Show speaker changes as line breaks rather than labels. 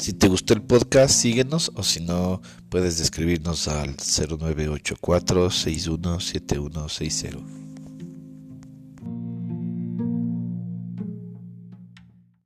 Si te gustó el podcast, síguenos o si no, puedes escribirnos al 0984 617160.